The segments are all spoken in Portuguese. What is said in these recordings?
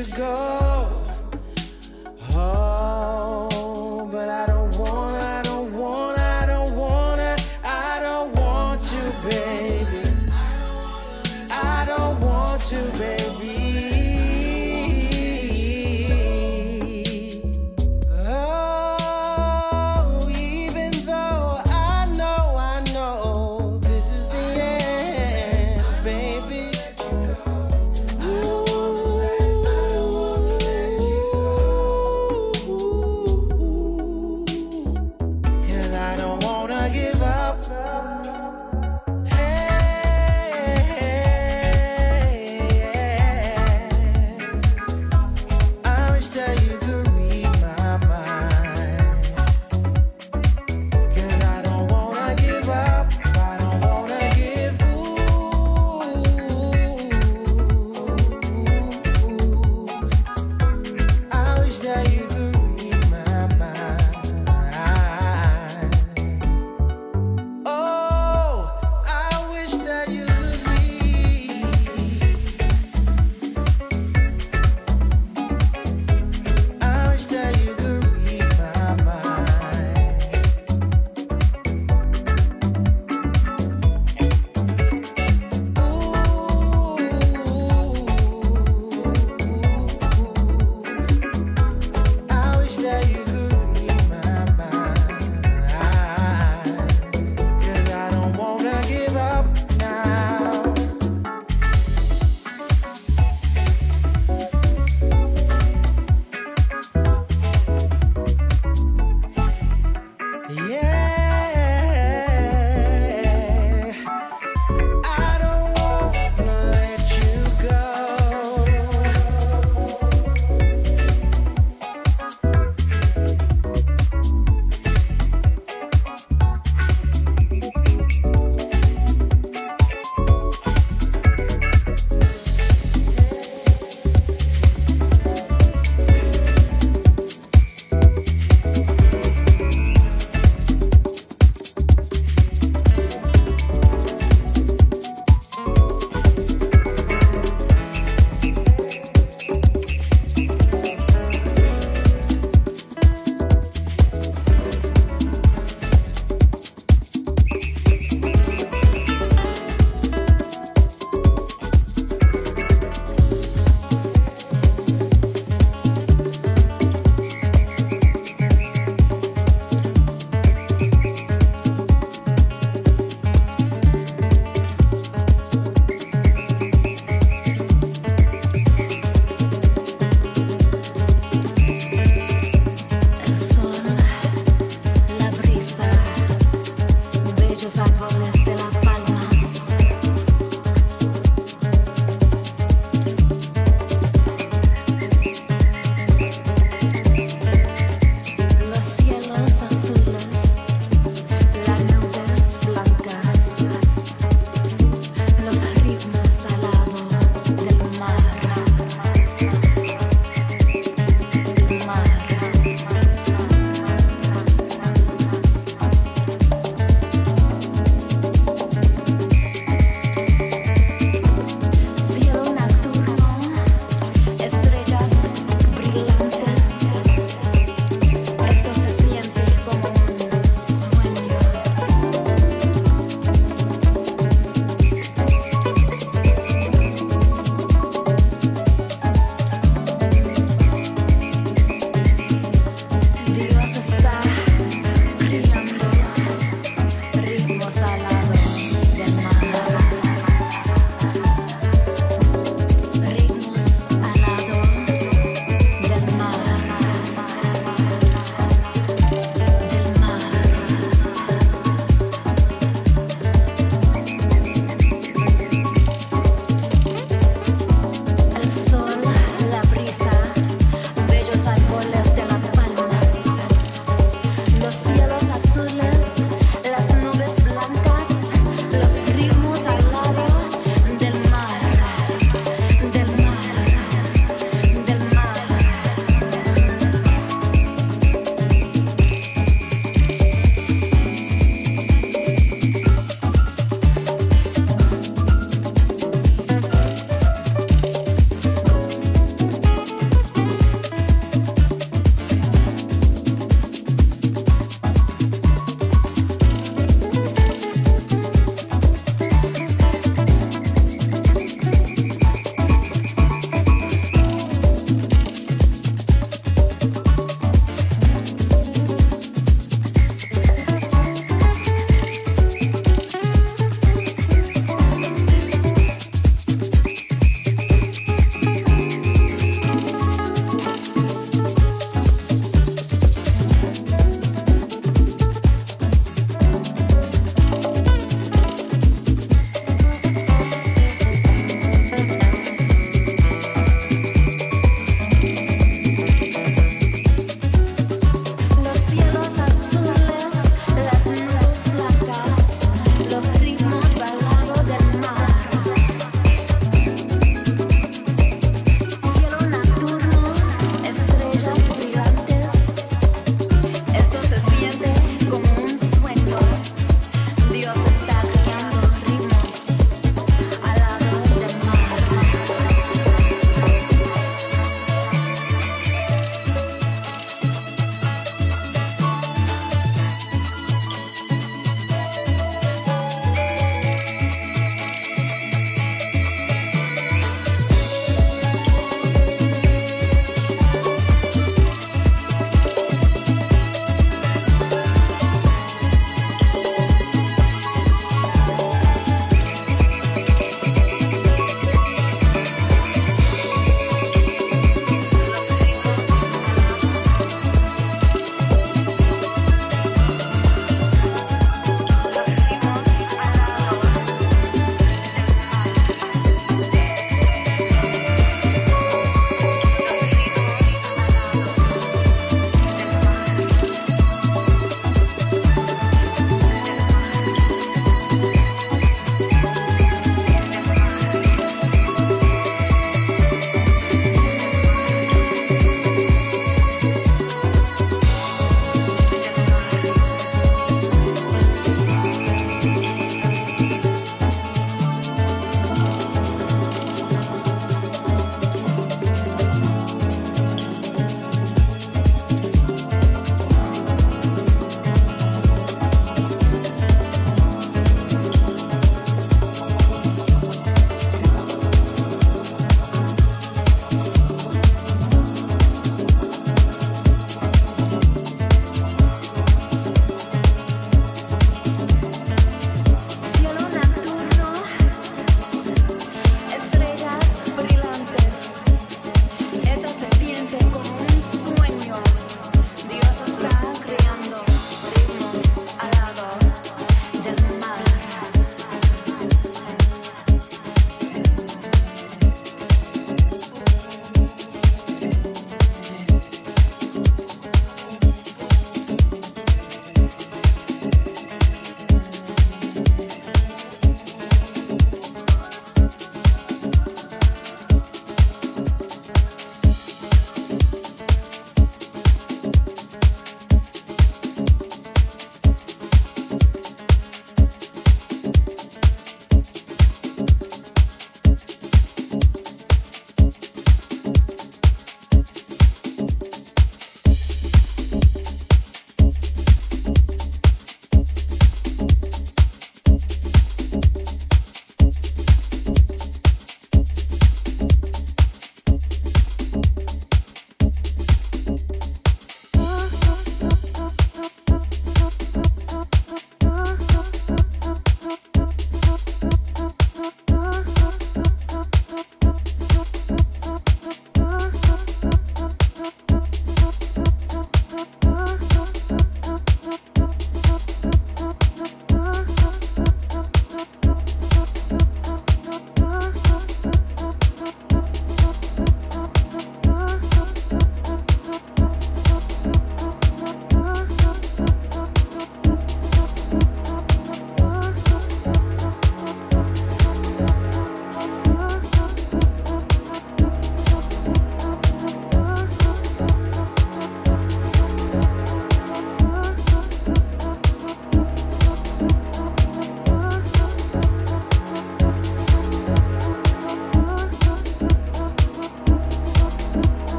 you go.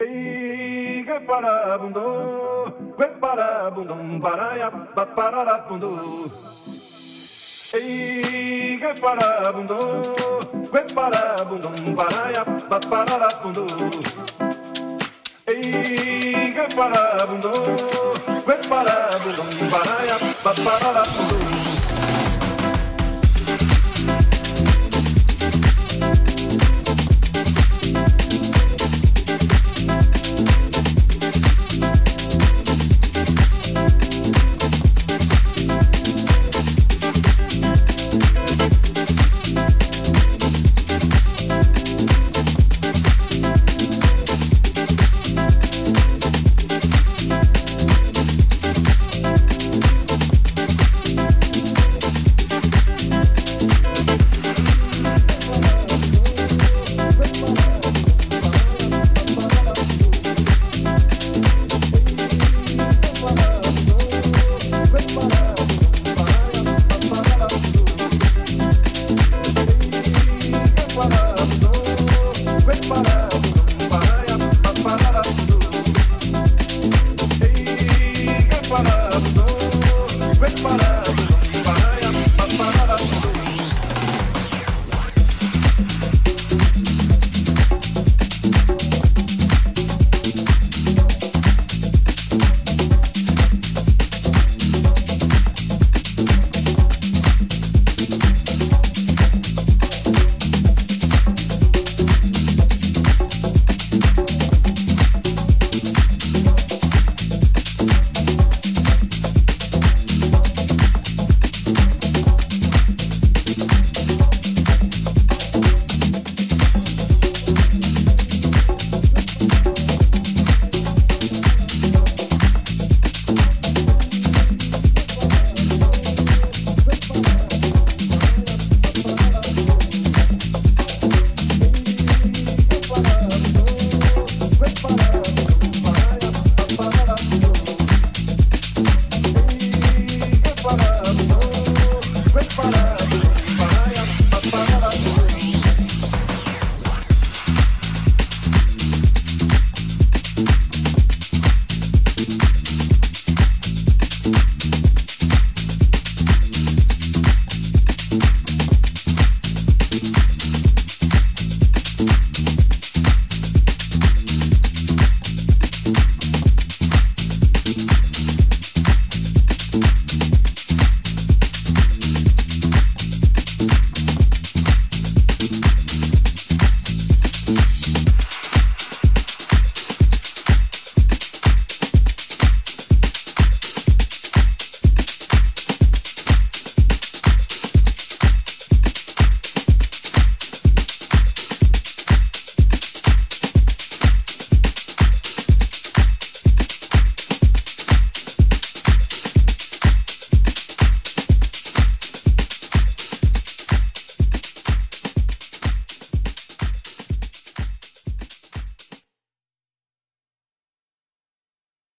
Que parabundo, que parabundum, paraia, pararabundo. Que parabundo, que parabundum, paraia, pararabundo. Que parabundo, que parabundum, paraia, pararabundo.